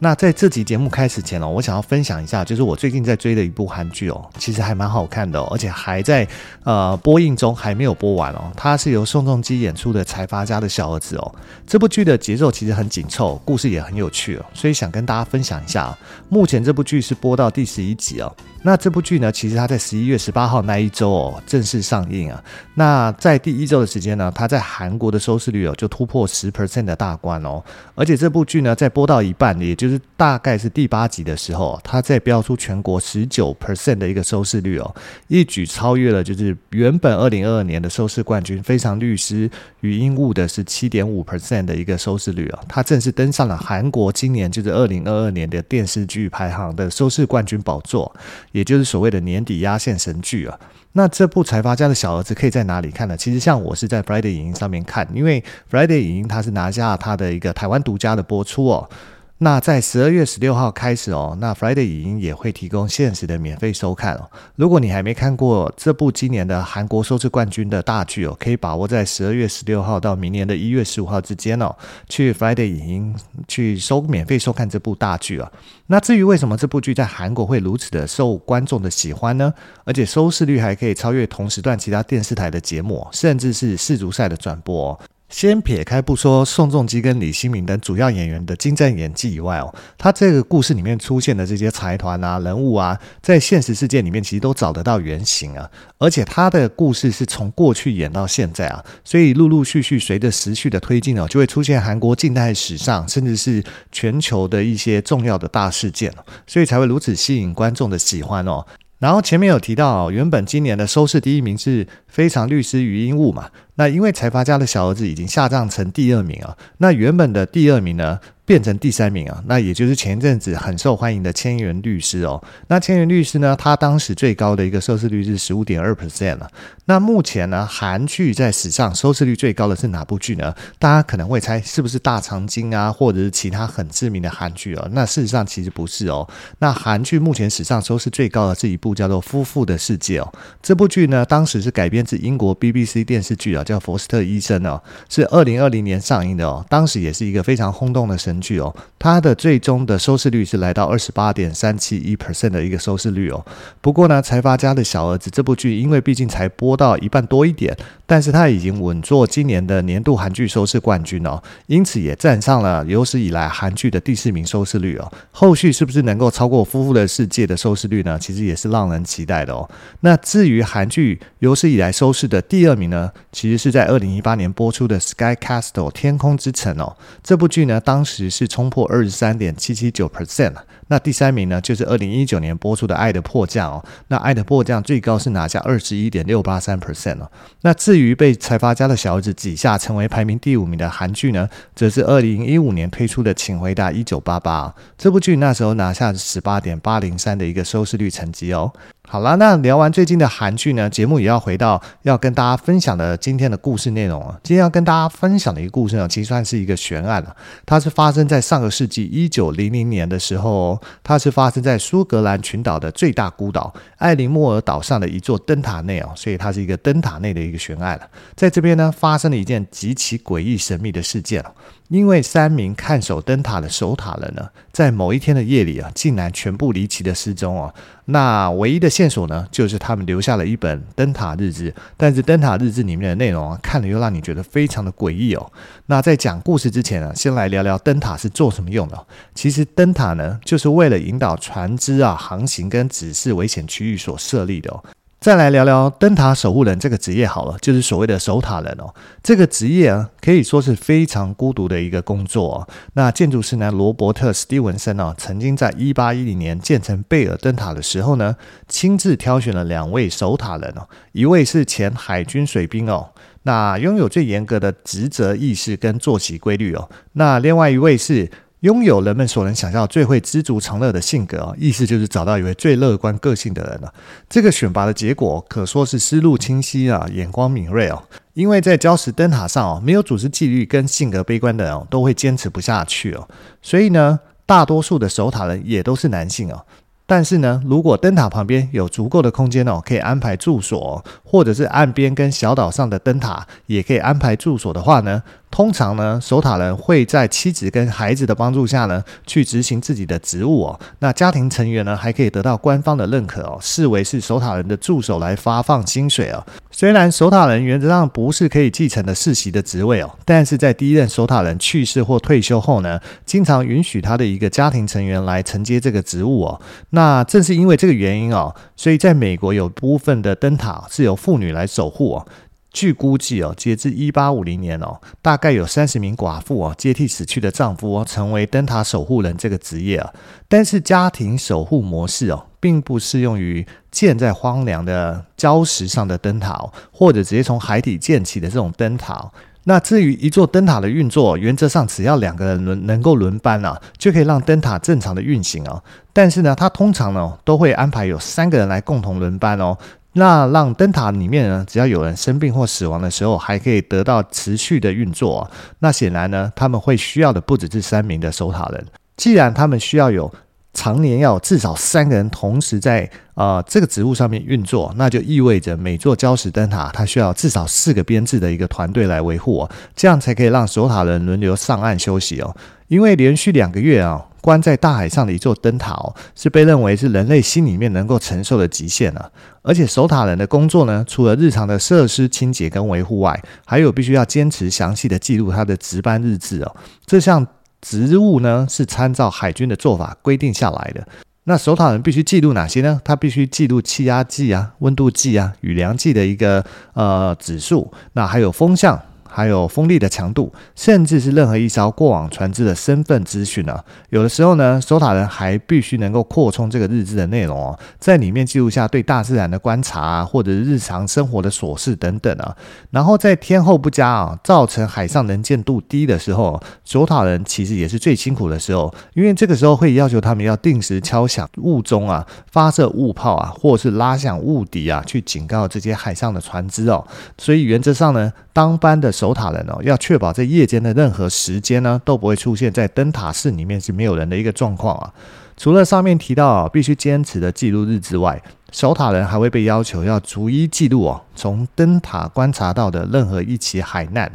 那在这集节目开始前哦，我想要分享一下，就是我最近在追的一部韩剧哦，其实还蛮好看的哦，而且还在呃播映中，还没有播完哦。它是由宋仲基演出的《财阀家的小儿子》哦。这部剧的节奏其实很紧凑，故事也很有趣哦，所以想跟大家分享一下。目前这部剧是播到第十一集哦。那这部剧呢，其实它在十一月十八号那一周哦正式上映啊。那在第一周的时间呢，它在韩国的收视率哦就突破十 percent 的大关哦。而且这部剧呢，在播到一半，也就就是大概是第八集的时候，它在飙出全国十九 percent 的一个收视率哦，一举超越了就是原本二零二二年的收视冠军《非常律师禹英物》的是七点五 percent 的一个收视率哦。它正式登上了韩国今年就是二零二二年的电视剧排行的收视冠军宝座。也就是所谓的年底压线神剧啊，那这部财阀家的小儿子可以在哪里看呢？其实像我是在 Friday 影音上面看，因为 Friday 影音它是拿下它的一个台湾独家的播出哦。那在十二月十六号开始哦，那 Friday 影音也会提供限时的免费收看哦。如果你还没看过这部今年的韩国收视冠军的大剧哦，可以把握在十二月十六号到明年的一月十五号之间哦，去 Friday 影音去收免费收看这部大剧啊。那至于为什么这部剧在韩国会如此的受观众的喜欢呢？而且收视率还可以超越同时段其他电视台的节目，甚至是世足赛的转播哦。先撇开不说宋仲基跟李新民等主要演员的精湛演技以外哦，他这个故事里面出现的这些财团啊、人物啊，在现实世界里面其实都找得到原型啊，而且他的故事是从过去演到现在啊，所以陆陆续续随着时序的推进哦，就会出现韩国近代史上甚至是全球的一些重要的大事件，所以才会如此吸引观众的喜欢哦。然后前面有提到，原本今年的收视第一名是非常律师余英物嘛，那因为财阀家的小儿子已经下葬成第二名啊，那原本的第二名呢，变成第三名啊，那也就是前一阵子很受欢迎的《千元律师》哦。那《千元律师》呢，它当时最高的一个收视率是十五点二 percent 了。那目前呢，韩剧在史上收视率最高的是哪部剧呢？大家可能会猜是不是《大长今》啊，或者是其他很知名的韩剧哦？那事实上其实不是哦。那韩剧目前史上收视最高的是一部叫做《夫妇的世界》哦。这部剧呢，当时是改编自英国 BBC 电视剧啊，叫《佛斯特医生》哦，是二零二零年上映的哦。当时也是一个非常轰动的神。剧哦，它的最终的收视率是来到二十八点三七一 percent 的一个收视率哦。不过呢，财阀家的小儿子这部剧，因为毕竟才播到一半多一点，但是它已经稳坐今年的年度韩剧收视冠军哦，因此也站上了有史以来韩剧的第四名收视率哦。后续是不是能够超过《夫妇的世界》的收视率呢？其实也是让人期待的哦。那至于韩剧有史以来收视的第二名呢，其实是在二零一八年播出的《Sky Castle》天空之城哦。这部剧呢，当时是冲破二十三点七七九 percent 了。那第三名呢，就是二零一九年播出的《爱的迫降》哦。那《爱的迫降》最高是拿下二十一点六八三 percent 哦。那至于被财阀家的小儿子挤下成为排名第五名的韩剧呢，则是二零一五年推出的《请回答一九八八》。这部剧那时候拿下十八点八零三的一个收视率成绩哦。好啦，那聊完最近的韩剧呢，节目也要回到要跟大家分享的今天的故事内容了。今天要跟大家分享的一个故事呢，其实算是一个悬案了。它是发生在上个世纪一九零零年的时候，它是发生在苏格兰群岛的最大孤岛艾琳莫尔岛上的一座灯塔内哦，所以它是一个灯塔内的一个悬案了。在这边呢，发生了一件极其诡异神秘的事件。因为三名看守灯塔的守塔人呢，在某一天的夜里啊，竟然全部离奇的失踪哦。那唯一的线索呢，就是他们留下了一本灯塔日志。但是灯塔日志里面的内容啊，看了又让你觉得非常的诡异哦。那在讲故事之前呢，先来聊聊灯塔是做什么用的。其实灯塔呢，就是为了引导船只啊航行跟指示危险区域所设立的哦。再来聊聊灯塔守护人这个职业好了，就是所谓的守塔人哦。这个职业啊，可以说是非常孤独的一个工作哦。那建筑师呢，罗伯特·史蒂文森哦，曾经在一八一零年建成贝尔灯塔的时候呢，亲自挑选了两位守塔人哦，一位是前海军水兵哦，那拥有最严格的职责意识跟作息规律哦。那另外一位是。拥有人们所能想象最会知足常乐的性格啊，意思就是找到一位最乐观个性的人了。这个选拔的结果可说是思路清晰啊，眼光敏锐哦。因为在礁石灯塔上哦，没有组织纪律跟性格悲观的人哦，都会坚持不下去哦。所以呢，大多数的守塔人也都是男性哦。但是呢，如果灯塔旁边有足够的空间哦，可以安排住所，或者是岸边跟小岛上的灯塔也可以安排住所的话呢，通常呢，守塔人会在妻子跟孩子的帮助下呢，去执行自己的职务哦。那家庭成员呢，还可以得到官方的认可哦，视为是守塔人的助手来发放薪水哦。虽然守塔人原则上不是可以继承的世袭的职位哦，但是在第一任守塔人去世或退休后呢，经常允许他的一个家庭成员来承接这个职务哦。那正是因为这个原因哦，所以在美国有部分的灯塔是由妇女来守护哦。据估计哦，截至一八五零年哦，大概有三十名寡妇哦，接替死去的丈夫哦，成为灯塔守护人这个职业啊。但是家庭守护模式哦，并不适用于建在荒凉的礁石上的灯塔哦，或者直接从海底建起的这种灯塔。那至于一座灯塔的运作，原则上只要两个人轮能够轮班啊，就可以让灯塔正常的运行哦。但是呢，它通常呢都会安排有三个人来共同轮班哦。那让灯塔里面呢，只要有人生病或死亡的时候，还可以得到持续的运作。那显然呢，他们会需要的不只是三名的守塔人。既然他们需要有常年要至少三个人同时在呃这个职务上面运作，那就意味着每座礁石灯塔它需要至少四个编制的一个团队来维护哦，这样才可以让守塔人轮流上岸休息哦。因为连续两个月啊。关在大海上的一座灯塔哦，是被认为是人类心里面能够承受的极限了。而且守塔人的工作呢，除了日常的设施清洁跟维护外，还有必须要坚持详细的记录他的值班日志哦。这项职务呢，是参照海军的做法规定下来的。那守塔人必须记录哪些呢？他必须记录气压计啊、温度计啊、雨量计的一个呃指数，那还有风向。还有风力的强度，甚至是任何一艘过往船只的身份资讯啊。有的时候呢，守塔人还必须能够扩充这个日志的内容哦，在里面记录下对大自然的观察啊，或者日常生活的琐事等等啊。然后在天候不佳啊，造成海上能见度低的时候，守塔人其实也是最辛苦的时候，因为这个时候会要求他们要定时敲响雾钟啊，发射雾炮啊，或是拉响雾笛啊，去警告这些海上的船只哦。所以原则上呢，当班的守守塔人哦，要确保在夜间的任何时间呢，都不会出现在灯塔室里面是没有人的一个状况啊。除了上面提到，必须坚持的记录日之外，守塔人还会被要求要逐一记录哦，从灯塔观察到的任何一起海难，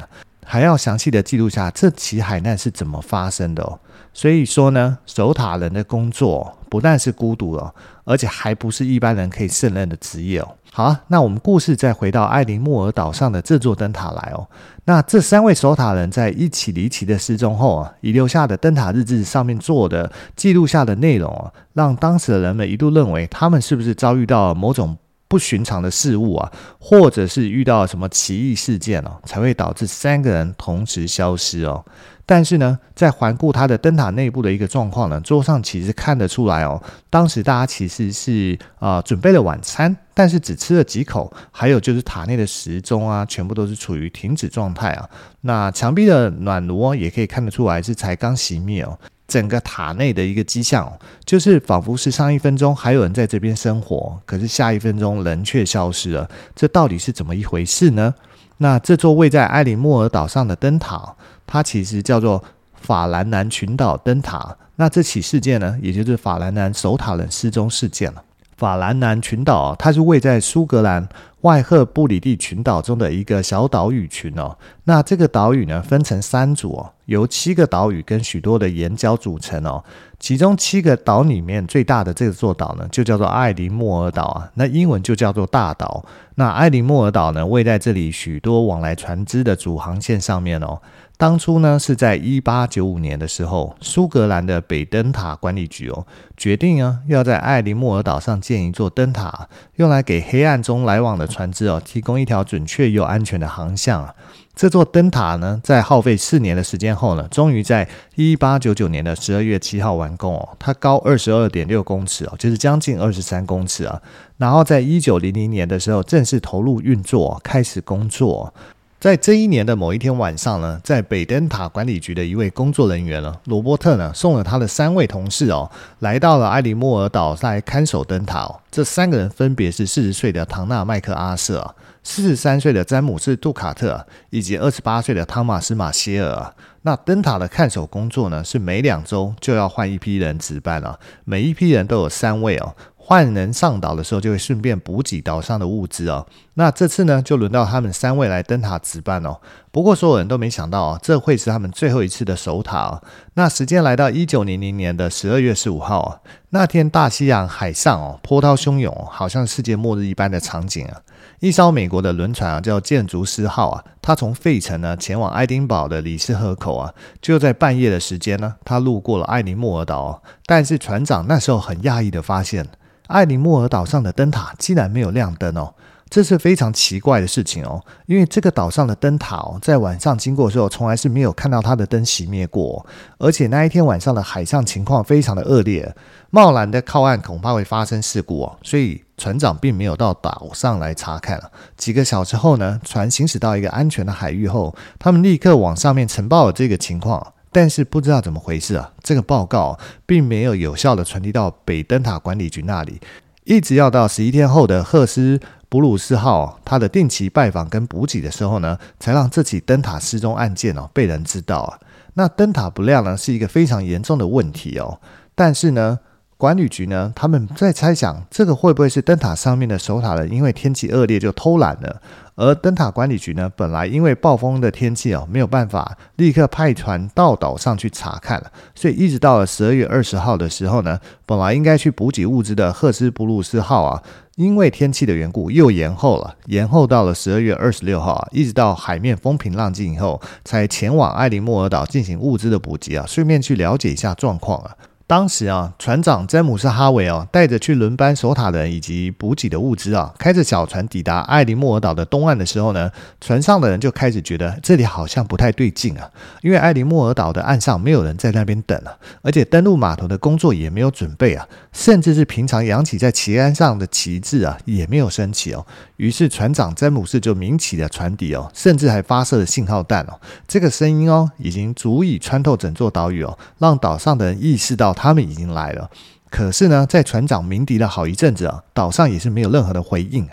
还要详细的记录下这起海难是怎么发生的哦。所以说呢，守塔人的工作不但是孤独哦，而且还不是一般人可以胜任的职业哦。好，那我们故事再回到艾琳莫尔岛上的这座灯塔来哦。那这三位守塔人在一起离奇的失踪后啊，遗留下的灯塔日志上面做的记录下的内容啊，让当时的人们一度认为他们是不是遭遇到了某种不寻常的事物啊，或者是遇到什么奇异事件哦，才会导致三个人同时消失哦。但是呢，在环顾他的灯塔内部的一个状况呢，桌上其实看得出来哦，当时大家其实是啊、准备了晚餐，但是只吃了几口，还有就是塔内的时钟啊，全部都是处于停止状态啊。那墙壁的暖炉也可以看得出来是才刚熄灭哦。整个塔内的一个迹象，就是仿佛是上一分钟还有人在这边生活，可是下一分钟人却消失了，这到底是怎么一回事呢？那这座位在埃里莫尔岛上的灯塔，它其实叫做法兰南群岛灯塔。那这起事件呢，也就是法兰南守塔人失踪事件了。法兰南群岛，它是位在苏格兰外赫布里蒂群岛中的一个小岛屿群哦。那这个岛屿呢，分成三组哦，由七个岛屿跟许多的岩礁组成哦。其中七个岛里面最大的这座岛呢，就叫做艾琳莫尔岛啊。那英文就叫做大岛。那艾琳莫尔岛呢，位在这里许多往来船只的主航线上面哦。当初呢，是在一八九五年的时候，苏格兰的北灯塔管理局哦，决定啊，要在艾琳莫尔岛上建一座灯塔，用来给黑暗中来往的船只哦，提供一条准确又安全的航向啊。这座灯塔呢，在耗费四年的时间后呢，终于在一八九九年的十二月七号完工哦。它高二十二点六公尺哦，就是将近二十三公尺啊。然后在一九零零年的时候正式投入运作，开始工作。在这一年的某一天晚上呢，在北灯塔管理局的一位工作人员呢，罗伯特呢，送了他的三位同事哦，来到了埃里莫尔岛来看守灯塔哦。这三个人分别是四十岁的唐纳麦克阿瑟、四十三岁的詹姆斯杜卡特以及二十八岁的汤马斯马歇尔。那灯塔的看守工作呢，是每两周就要换一批人值班了，每一批人都有三位哦。换人上岛的时候，就会顺便补给岛上的物资哦。那这次呢，就轮到他们三位来灯塔值班哦。不过所有人都没想到哦，这会是他们最后一次的守塔哦。那时间来到一九零零年的十二月十五号啊，那天大西洋海上哦，波涛汹涌，好像世界末日一般的场景啊。一艘美国的轮船啊，叫建筑师号啊，它从费城呢前往爱丁堡的里斯河口啊，就在半夜的时间呢，它路过了埃里莫尔岛。但是船长那时候很讶异的发现。埃里莫尔岛上的灯塔竟然没有亮灯哦，这是非常奇怪的事情哦。因为这个岛上的灯塔哦，在晚上经过的时候，从来是没有看到它的灯熄灭过。而且那一天晚上的海上情况非常的恶劣，贸然的靠岸恐怕会发生事故哦。所以船长并没有到岛上来查看。几个小时后呢，船行驶到一个安全的海域后，他们立刻往上面呈报了这个情况。但是不知道怎么回事啊，这个报告并没有有效的传递到北灯塔管理局那里，一直要到十一天后的赫斯布鲁斯号它的定期拜访跟补给的时候呢，才让这起灯塔失踪案件哦被人知道啊。那灯塔不亮呢是一个非常严重的问题哦，但是呢。管理局呢，他们在猜想这个会不会是灯塔上面的守塔人因为天气恶劣就偷懒了，而灯塔管理局呢，本来因为暴风的天气哦，没有办法立刻派船到岛上去查看了，所以一直到了十二月二十号的时候呢，本来应该去补给物资的赫斯布鲁斯号啊，因为天气的缘故又延后了，延后到了十二月二十六号啊，一直到海面风平浪静以后，才前往艾琳莫尔岛进行物资的补给啊，顺便去了解一下状况啊。当时啊，船长詹姆斯哈维哦，带着去轮班守塔的人以及补给的物资啊，开着小船抵达埃里莫尔岛的东岸的时候呢，船上的人就开始觉得这里好像不太对劲啊，因为埃里莫尔岛的岸上没有人在那边等啊，而且登陆码头的工作也没有准备啊，甚至是平常扬起在旗杆上的旗帜啊，也没有升起哦。于是船长詹姆斯就鸣起了船笛哦，甚至还发射了信号弹哦，这个声音哦，已经足以穿透整座岛屿哦，让岛上的人意识到。他们已经来了，可是呢，在船长鸣笛了好一阵子啊，岛上也是没有任何的回应，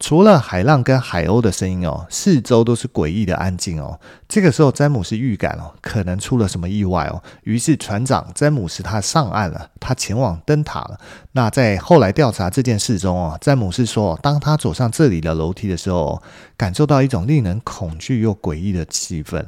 除了海浪跟海鸥的声音哦，四周都是诡异的安静哦。这个时候，詹姆斯预感哦，可能出了什么意外哦，于是船长詹姆斯他上岸了，他前往灯塔了。那在后来调查这件事中哦，詹姆斯说，当他走上这里的楼梯的时候，感受到一种令人恐惧又诡异的气氛。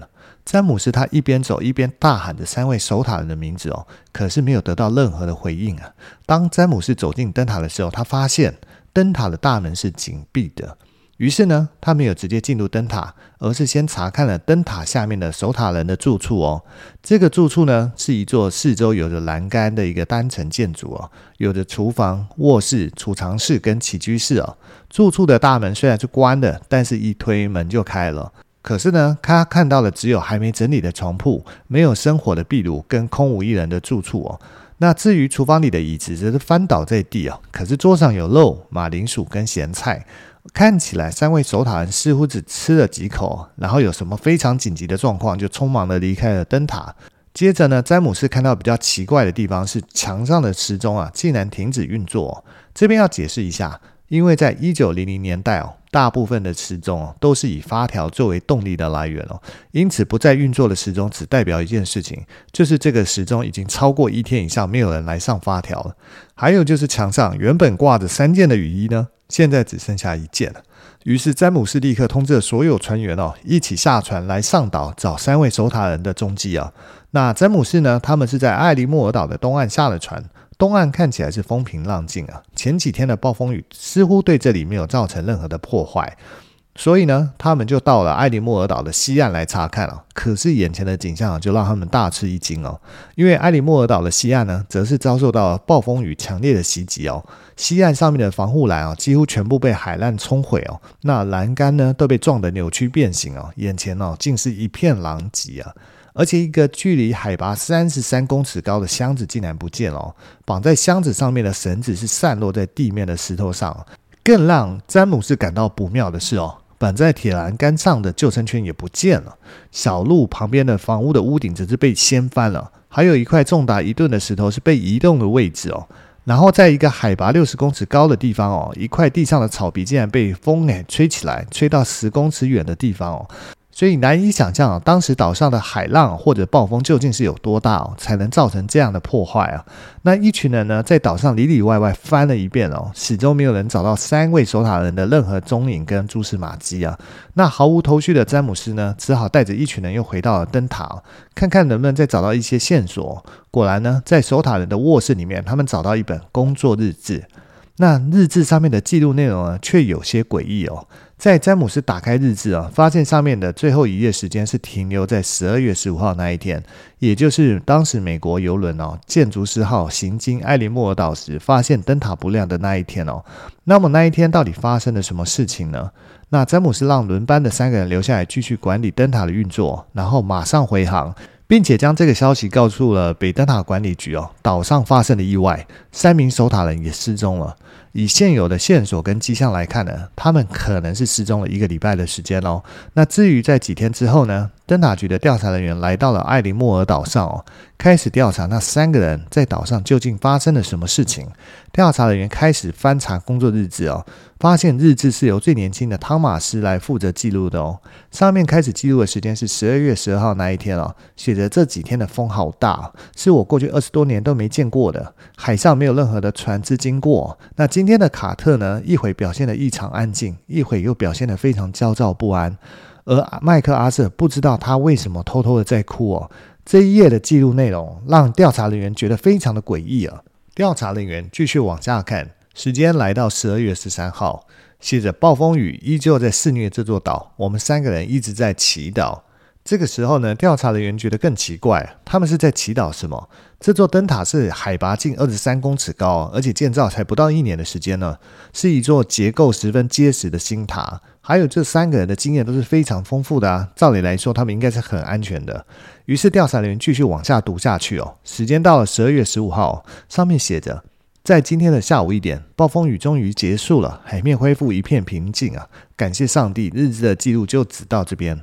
詹姆斯他一边走一边大喊着三位守塔人的名字哦，可是没有得到任何的回应啊。当詹姆斯走进灯塔的时候，他发现灯塔的大门是紧闭的。于是呢，他没有直接进入灯塔，而是先查看了灯塔下面的守塔人的住处哦。这个住处呢，是一座四周有着栏杆的一个单层建筑哦，有着厨房、卧室、储藏室跟起居室哦。住处的大门虽然是关的，但是一推门就开了。可是呢，他看到了只有还没整理的床铺，没有生火的壁炉，跟空无一人的住处哦。那至于厨房里的椅子，则是翻倒在地哦。可是桌上有肉、马铃薯跟咸菜，看起来三位守塔人似乎只吃了几口，然后有什么非常紧急的状况，就匆忙的离开了灯塔。接着呢，詹姆斯看到比较奇怪的地方是墙上的时钟啊，竟然停止运作。这边要解释一下。因为在一九零零年代哦，大部分的时钟哦都是以发条作为动力的来源哦，因此不再运作的时钟只代表一件事情，就是这个时钟已经超过一天以上没有人来上发条了。还有就是墙上原本挂着三件的雨衣呢，现在只剩下一件了。于是詹姆斯立刻通知了所有船员哦，一起下船来上岛找三位守塔人的踪迹啊。那詹姆斯呢，他们是在埃里莫尔岛的东岸下了船。东岸看起来是风平浪静啊，前几天的暴风雨似乎对这里没有造成任何的破坏，所以呢，他们就到了埃里莫尔岛的西岸来查看了。可是眼前的景象啊就让他们大吃一惊哦，因为埃里莫尔岛的西岸呢，则是遭受到了暴风雨强烈的袭击哦，西岸上面的防护栏啊，几乎全部被海浪冲毁哦，那栏杆呢都被撞得扭曲变形哦，眼前哦竟是一片狼藉啊。而且一个距离海拔三十三公尺高的箱子竟然不见了，绑在箱子上面的绳子是散落在地面的石头上。更让詹姆斯感到不妙的是哦，绑在铁栏杆上的救生圈也不见了，小路旁边的房屋的屋顶则是被掀翻了，还有一块重达一吨的石头是被移动的位置哦。然后在一个海拔六十公尺高的地方哦，一块地上的草皮竟然被风给吹起来，吹到十公尺远的地方哦。所以难以想象啊，当时岛上的海浪或者暴风究竟是有多大，才能造成这样的破坏啊？那一群人呢，在岛上里里外外翻了一遍哦，始终没有人找到三位守塔人的任何踪影跟蛛丝马迹啊。那毫无头绪的詹姆斯呢，只好带着一群人又回到了灯塔，看看能不能再找到一些线索。果然呢，在守塔人的卧室里面，他们找到一本工作日志。那日志上面的记录内容呢，却有些诡异哦。在詹姆斯打开日志啊，发现上面的最后一页时间是停留在十二月十五号那一天，也就是当时美国邮轮哦建筑师号行经艾琳莫尔岛时，发现灯塔不亮的那一天哦。那么那一天到底发生了什么事情呢？那詹姆斯让轮班的三个人留下来继续管理灯塔的运作，然后马上回航，并且将这个消息告诉了北灯塔管理局哦。岛上发生了意外，三名守塔人也失踪了。以现有的线索跟迹象来看呢，他们可能是失踪了一个礼拜的时间哦。那至于在几天之后呢，灯塔局的调查人员来到了艾林莫尔岛上哦，开始调查那三个人在岛上究竟发生了什么事情。调查人员开始翻查工作日志哦，发现日志是由最年轻的汤马斯来负责记录的哦。上面开始记录的时间是十二月十二号那一天哦，写着这几天的风好大，是我过去二十多年都没见过的，海上没有任何的船只经过。那今天的卡特呢，一会表现得异常安静，一会又表现得非常焦躁不安。而麦克阿瑟不知道他为什么偷偷的在哭哦。这一页的记录内容让调查人员觉得非常的诡异啊。调查人员继续往下看，时间来到十二月十三号，写着暴风雨依旧在肆虐这座岛，我们三个人一直在祈祷。这个时候呢，调查人员觉得更奇怪，他们是在祈祷什么？这座灯塔是海拔近二十三公尺高，而且建造才不到一年的时间呢，是一座结构十分结实的新塔。还有这三个人的经验都是非常丰富的啊，照理来说，他们应该是很安全的。于是调查人员继续往下读下去哦，时间到了十二月十五号，上面写着，在今天的下午一点，暴风雨终于结束了，海面恢复一片平静啊，感谢上帝，日志的记录就只到这边。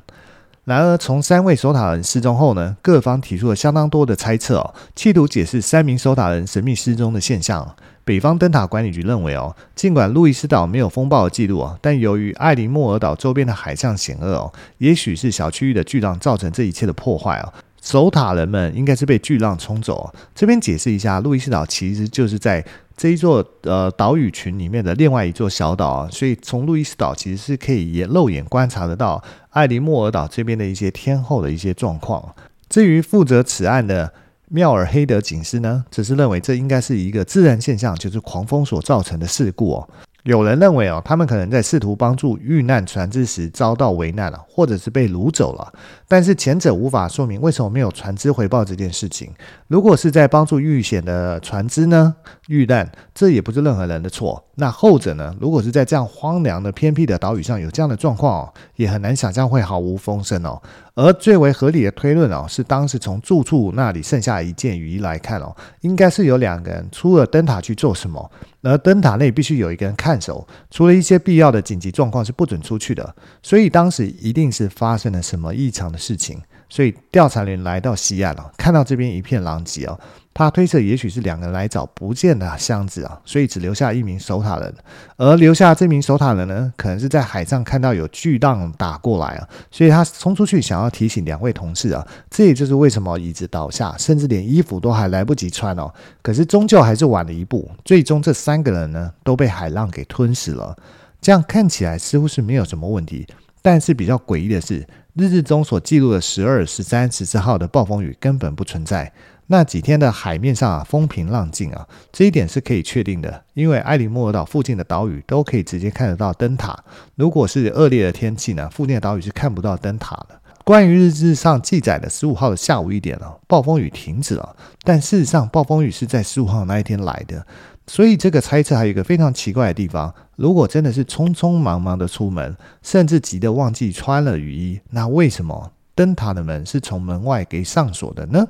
然而，从三位守塔人失踪后呢，各方提出了相当多的猜测哦，企图解释三名守塔人神秘失踪的现象。北方灯塔管理局认为哦，尽管路易斯岛没有风暴的记录哦，但由于艾琳莫尔岛周边的海上险恶哦，也许是小区域的巨浪造成这一切的破坏哦。守塔人们应该是被巨浪冲走。这边解释一下，路易斯岛其实就是在这一座呃岛屿群里面的另外一座小岛，所以从路易斯岛其实是可以也肉眼观察得到艾琳莫尔岛这边的一些天候的一些状况。至于负责此案的妙尔黑德警司呢，只是认为这应该是一个自然现象，就是狂风所造成的事故哦。有人认为哦，他们可能在试图帮助遇难船只时遭到危难了，或者是被掳走了。但是前者无法说明为什么没有船只回报这件事情。如果是在帮助遇险的船只呢，遇难，这也不是任何人的错。那后者呢？如果是在这样荒凉的偏僻的岛屿上有这样的状况哦，也很难想象会毫无风声哦。而最为合理的推论哦，是当时从住处那里剩下一件雨衣来看哦，应该是有两个人出了灯塔去做什么。而灯塔内必须有一个人看守，除了一些必要的紧急状况是不准出去的。所以当时一定是发生了什么异常的事情。所以调查员来到西岸了，看到这边一片狼藉哦，他推测也许是两个人来找不见的箱子啊，所以只留下一名守塔人。而留下这名守塔人呢，可能是在海上看到有巨浪打过来啊，所以他冲出去想要提醒两位同事啊。这也就是为什么椅子倒下，甚至连衣服都还来不及穿哦。可是终究还是晚了一步，最终这三个人呢都被海浪给吞噬了。这样看起来似乎是没有什么问题，但是比较诡异的是。日志中所记录的十二、十三、十四号的暴风雨根本不存在。那几天的海面上啊，风平浪静啊，这一点是可以确定的，因为埃里莫尔岛附近的岛屿都可以直接看得到灯塔。如果是恶劣的天气呢，附近的岛屿是看不到灯塔的。关于日志上记载的十五号的下午一点啊，暴风雨停止了，但事实上暴风雨是在十五号那一天来的。所以这个猜测还有一个非常奇怪的地方：如果真的是匆匆忙忙的出门，甚至急得忘记穿了雨衣，那为什么灯塔的门是从门外给上锁的呢？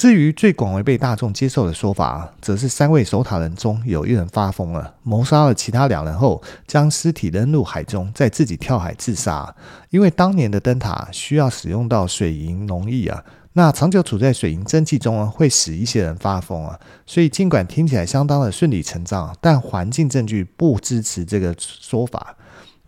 至于最广为被大众接受的说法，则是三位守塔人中有一人发疯了，谋杀了其他两人后，将尸体扔入海中，再自己跳海自杀。因为当年的灯塔需要使用到水银溶液啊，那长久处在水银蒸汽中呢，会使一些人发疯啊。所以尽管听起来相当的顺理成章，但环境证据不支持这个说法。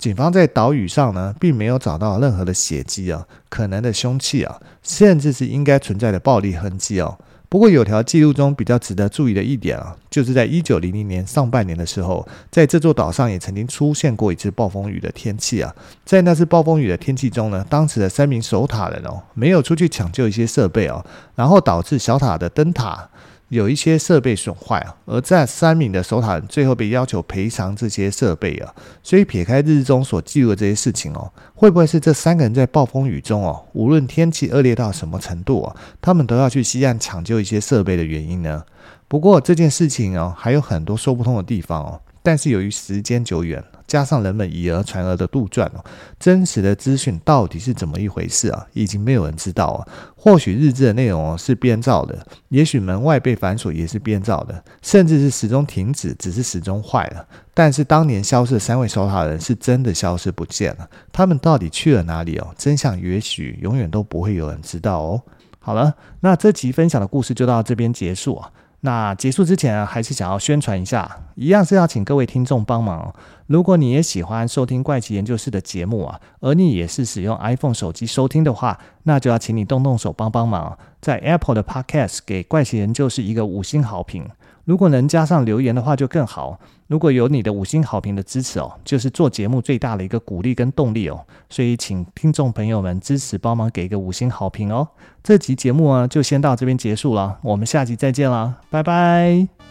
警方在岛屿上呢，并没有找到任何的血迹啊，可能的凶器啊，甚至是应该存在的暴力痕迹哦。不过有条记录中比较值得注意的一点啊，就是在一九零零年上半年的时候，在这座岛上也曾经出现过一次暴风雨的天气啊。在那次暴风雨的天气中呢，当时的三名守塔人哦，没有出去抢救一些设备哦，然后导致小塔的灯塔。有一些设备损坏啊，而在三名的守塔人最后被要求赔偿这些设备啊，所以撇开日中所记录的这些事情哦，会不会是这三个人在暴风雨中哦，无论天气恶劣到什么程度啊，他们都要去西岸抢救一些设备的原因呢？不过这件事情哦，还有很多说不通的地方哦。但是由于时间久远，加上人们以讹传讹的杜撰哦，真实的资讯到底是怎么一回事啊？已经没有人知道啊。或许日志的内容是编造的，也许门外被反锁也是编造的，甚至是时钟停止只是时钟坏了。但是当年消失的三位守塔人是真的消失不见了，他们到底去了哪里哦？真相也许永远都不会有人知道哦。好了，那这集分享的故事就到这边结束啊。那结束之前，还是想要宣传一下，一样是要请各位听众帮忙。如果你也喜欢收听怪奇研究室的节目啊，而你也是使用 iPhone 手机收听的话，那就要请你动动手帮帮忙，在 Apple 的 Podcast 给怪奇研究室一个五星好评。如果能加上留言的话就更好。如果有你的五星好评的支持哦，就是做节目最大的一个鼓励跟动力哦。所以请听众朋友们支持帮忙给一个五星好评哦。这集节目啊就先到这边结束了，我们下集再见啦，拜拜。